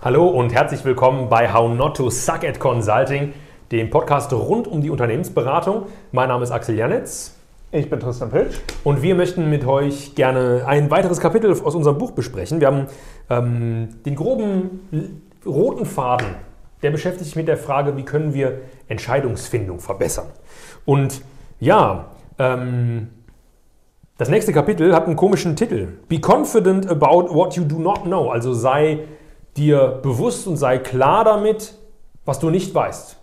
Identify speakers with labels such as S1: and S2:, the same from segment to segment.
S1: Hallo und herzlich willkommen bei How Not to Suck at Consulting, dem Podcast rund um die Unternehmensberatung. Mein Name ist Axel Janitz.
S2: Ich bin Tristan Pilsch.
S1: Und wir möchten mit euch gerne ein weiteres Kapitel aus unserem Buch besprechen. Wir haben ähm, den groben roten Faden, der beschäftigt sich mit der Frage, wie können wir Entscheidungsfindung verbessern. Und ja, ähm, das nächste Kapitel hat einen komischen Titel. Be confident about what you do not know. Also sei dir bewusst und sei klar damit, was du nicht weißt.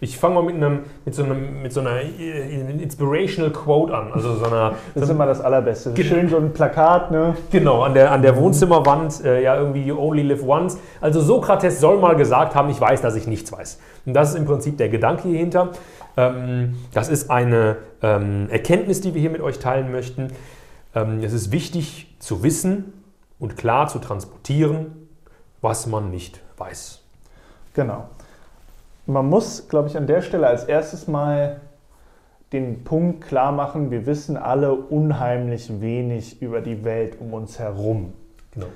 S1: Ich fange mal mit, einem, mit, so einem, mit so einer äh, Inspirational Quote an. Also so einer,
S2: das ist immer das Allerbeste. Schön so ein Plakat, ne?
S1: Genau, an der, an der Wohnzimmerwand, äh, ja, irgendwie You only live once. Also Sokrates soll mal gesagt haben, ich weiß, dass ich nichts weiß. Und das ist im Prinzip der Gedanke hierhinter. Ähm, das ist eine ähm, Erkenntnis, die wir hier mit euch teilen möchten. Ähm, es ist wichtig zu wissen und klar zu transportieren, was man nicht weiß.
S2: Genau. Man muss, glaube ich, an der Stelle als erstes mal den Punkt klar machen, wir wissen alle unheimlich wenig über die Welt um uns herum. Genau.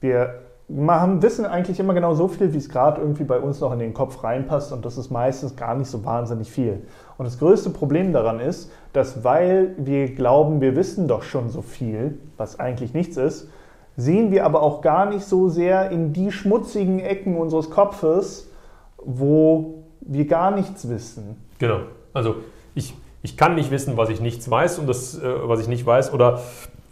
S2: Wir machen, wissen eigentlich immer genau so viel, wie es gerade irgendwie bei uns noch in den Kopf reinpasst und das ist meistens gar nicht so wahnsinnig viel. Und das größte Problem daran ist, dass weil wir glauben, wir wissen doch schon so viel, was eigentlich nichts ist, sehen wir aber auch gar nicht so sehr in die schmutzigen Ecken unseres Kopfes, wo wir gar nichts wissen.
S1: Genau. Also ich, ich kann nicht wissen, was ich nichts weiß und das, äh, was ich nicht weiß. Oder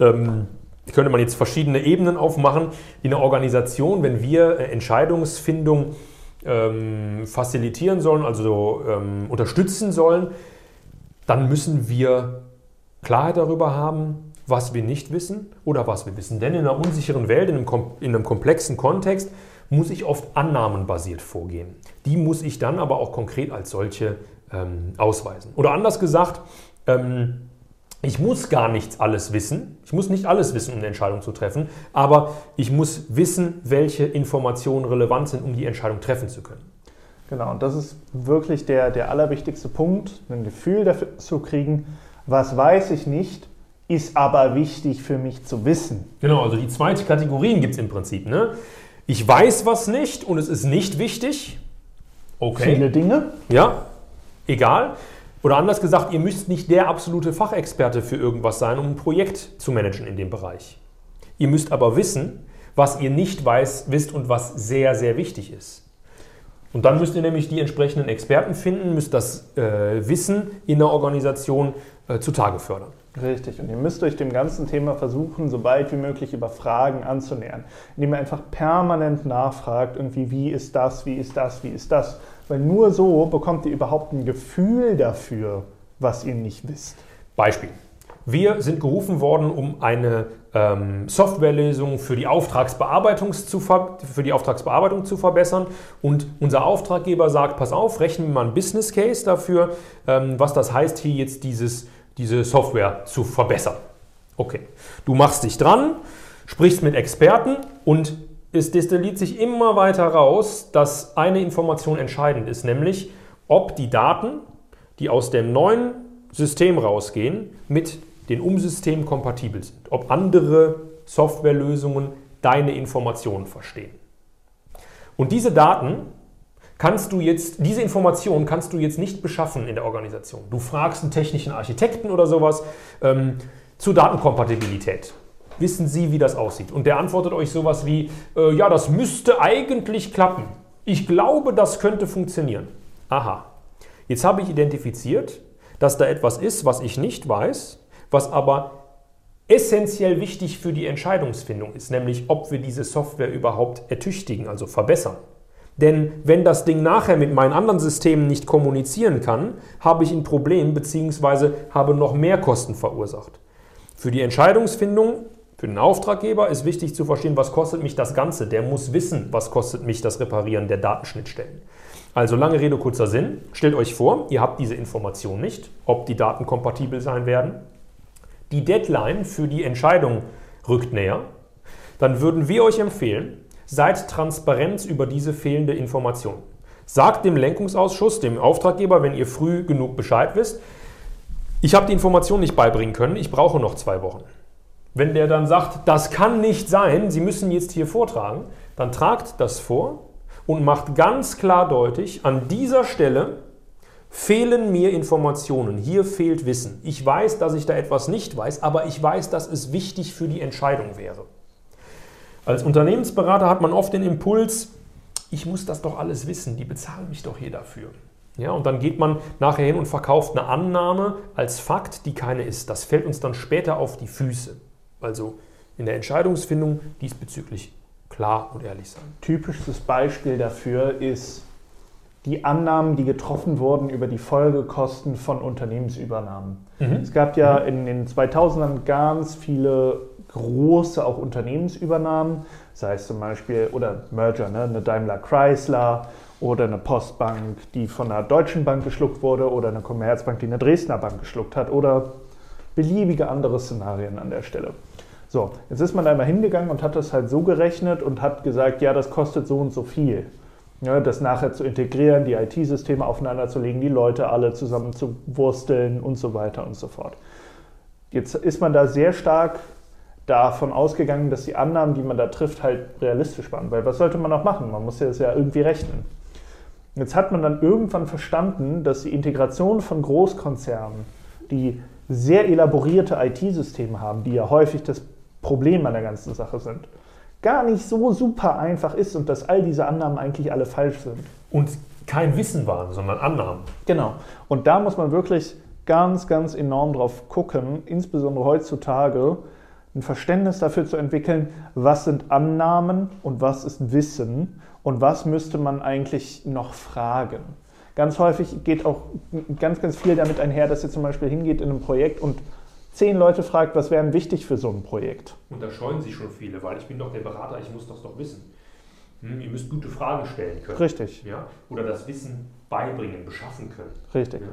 S1: ähm, könnte man jetzt verschiedene Ebenen aufmachen. In einer Organisation, wenn wir äh, Entscheidungsfindung ähm, facilitieren sollen, also ähm, unterstützen sollen, dann müssen wir Klarheit darüber haben, was wir nicht wissen oder was wir wissen. Denn in einer unsicheren Welt, in einem, in einem komplexen Kontext, muss ich oft annahmenbasiert vorgehen. Die muss ich dann aber auch konkret als solche ähm, ausweisen. Oder anders gesagt, ähm, ich muss gar nichts alles wissen. Ich muss nicht alles wissen, um eine Entscheidung zu treffen, aber ich muss wissen, welche Informationen relevant sind, um die Entscheidung treffen zu können.
S2: Genau, und das ist wirklich der, der allerwichtigste Punkt, ein Gefühl dafür zu kriegen, was weiß ich nicht, ist aber wichtig für mich zu wissen.
S1: Genau, also die zwei Kategorien gibt es im Prinzip. Ne? Ich weiß was nicht und es ist nicht wichtig.
S2: Okay. Viele Dinge.
S1: Ja, egal. Oder anders gesagt, ihr müsst nicht der absolute Fachexperte für irgendwas sein, um ein Projekt zu managen in dem Bereich. Ihr müsst aber wissen, was ihr nicht weiß, wisst und was sehr, sehr wichtig ist. Und dann müsst ihr nämlich die entsprechenden Experten finden, müsst das äh, Wissen in der Organisation äh, zutage fördern.
S2: Richtig. Und ihr müsst euch dem ganzen Thema versuchen, so weit wie möglich über Fragen anzunähern, indem ihr einfach permanent nachfragt, irgendwie, wie ist das, wie ist das, wie ist das. Weil nur so bekommt ihr überhaupt ein Gefühl dafür, was ihr nicht wisst.
S1: Beispiel. Wir sind gerufen worden, um eine ähm, Softwarelösung für die, Auftragsbearbeitung zu für die Auftragsbearbeitung zu verbessern. Und unser Auftraggeber sagt, pass auf, rechnen wir mal einen Business Case dafür, ähm, was das heißt, hier jetzt dieses diese Software zu verbessern. Okay, du machst dich dran, sprichst mit Experten und es destilliert sich immer weiter raus, dass eine Information entscheidend ist, nämlich ob die Daten, die aus dem neuen System rausgehen, mit den Umsystemen kompatibel sind. Ob andere Softwarelösungen deine Informationen verstehen. Und diese Daten kannst du jetzt, diese Information kannst du jetzt nicht beschaffen in der Organisation. Du fragst einen technischen Architekten oder sowas ähm, zur Datenkompatibilität. Wissen Sie, wie das aussieht? Und der antwortet euch sowas wie, äh, ja, das müsste eigentlich klappen. Ich glaube, das könnte funktionieren. Aha. Jetzt habe ich identifiziert, dass da etwas ist, was ich nicht weiß, was aber essentiell wichtig für die Entscheidungsfindung ist, nämlich ob wir diese Software überhaupt ertüchtigen, also verbessern. Denn wenn das Ding nachher mit meinen anderen Systemen nicht kommunizieren kann, habe ich ein Problem bzw. habe noch mehr Kosten verursacht. Für die Entscheidungsfindung, für den Auftraggeber ist wichtig zu verstehen, was kostet mich das Ganze. Der muss wissen, was kostet mich das Reparieren der Datenschnittstellen. Also lange Rede, kurzer Sinn. Stellt euch vor, ihr habt diese Information nicht, ob die Daten kompatibel sein werden. Die Deadline für die Entscheidung rückt näher. Dann würden wir euch empfehlen, Seid transparent über diese fehlende Information. Sagt dem Lenkungsausschuss, dem Auftraggeber, wenn ihr früh genug Bescheid wisst, ich habe die Information nicht beibringen können, ich brauche noch zwei Wochen. Wenn der dann sagt, das kann nicht sein, Sie müssen jetzt hier vortragen, dann tragt das vor und macht ganz klar deutlich, an dieser Stelle fehlen mir Informationen, hier fehlt Wissen. Ich weiß, dass ich da etwas nicht weiß, aber ich weiß, dass es wichtig für die Entscheidung wäre. Als Unternehmensberater hat man oft den Impuls, ich muss das doch alles wissen, die bezahlen mich doch hier dafür. Ja, und dann geht man nachher hin und verkauft eine Annahme als Fakt, die keine ist. Das fällt uns dann später auf die Füße. Also in der Entscheidungsfindung diesbezüglich klar und ehrlich sein.
S2: Typisches Beispiel dafür ist die Annahmen, die getroffen wurden über die Folgekosten von Unternehmensübernahmen. Mhm. Es gab ja in den 2000ern ganz viele große auch Unternehmensübernahmen, sei es zum Beispiel oder Merger, ne, eine Daimler Chrysler oder eine Postbank, die von einer deutschen Bank geschluckt wurde oder eine Commerzbank, die eine Dresdner Bank geschluckt hat oder beliebige andere Szenarien an der Stelle. So, jetzt ist man immer hingegangen und hat das halt so gerechnet und hat gesagt, ja, das kostet so und so viel. Ja, das nachher zu integrieren, die IT-Systeme aufeinander zu legen, die Leute alle zusammen zu wursteln und so weiter und so fort. Jetzt ist man da sehr stark davon ausgegangen, dass die Annahmen, die man da trifft, halt realistisch waren. Weil was sollte man noch machen? Man muss ja das ja irgendwie rechnen. Jetzt hat man dann irgendwann verstanden, dass die Integration von Großkonzernen, die sehr elaborierte IT-Systeme haben, die ja häufig das Problem an der ganzen Sache sind, gar nicht so super einfach ist und dass all diese Annahmen eigentlich alle falsch sind.
S1: Und kein Wissen waren, sondern Annahmen.
S2: Genau. Und da muss man wirklich ganz, ganz enorm drauf gucken, insbesondere heutzutage, ein Verständnis dafür zu entwickeln, was sind Annahmen und was ist Wissen und was müsste man eigentlich noch fragen. Ganz häufig geht auch ganz, ganz viel damit einher, dass ihr zum Beispiel hingeht in ein Projekt und zehn Leute fragt, was wäre wichtig für so ein Projekt.
S1: Und da scheuen sich schon viele, weil ich bin doch der Berater, ich muss das doch wissen. Hm, ihr müsst gute Fragen stellen können.
S2: Richtig.
S1: Ja? Oder das Wissen beibringen, beschaffen können.
S2: Richtig. Ja?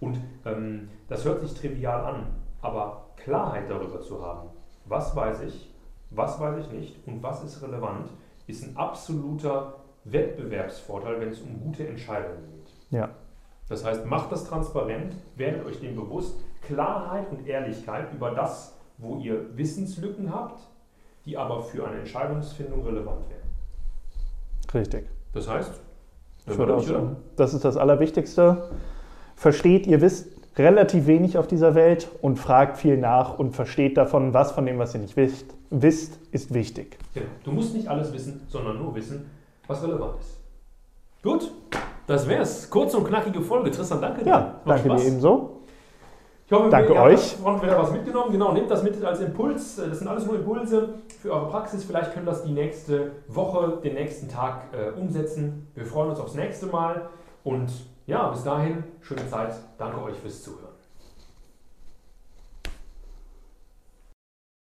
S1: Und ähm, das hört sich trivial an, aber Klarheit darüber zu haben, was weiß ich, was weiß ich nicht und was ist relevant, ist ein absoluter Wettbewerbsvorteil, wenn es um gute Entscheidungen geht.
S2: Ja.
S1: Das heißt, macht das transparent, werdet euch dem bewusst, Klarheit und Ehrlichkeit über das, wo ihr Wissenslücken habt, die aber für eine Entscheidungsfindung relevant wären.
S2: Richtig.
S1: Das heißt,
S2: das, das ist das Allerwichtigste. Versteht, ihr wisst, relativ wenig auf dieser Welt und fragt viel nach und versteht davon, was von dem, was ihr nicht wisst, wisst ist wichtig.
S1: Genau. Du musst nicht alles wissen, sondern nur wissen, was relevant ist. Gut, das wär's. Kurze und knackige Folge. Tristan, danke
S2: dir. Ja, danke Spaß. dir ebenso.
S1: Ich hoffe,
S2: danke
S1: ihr
S2: euch.
S1: habt wieder was mitgenommen. Genau, nehmt das mit als Impuls. Das sind alles nur Impulse für eure Praxis. Vielleicht könnt ihr das die nächste Woche, den nächsten Tag äh, umsetzen. Wir freuen uns aufs nächste Mal und ja, bis dahin, schöne Zeit. Danke euch fürs Zuhören.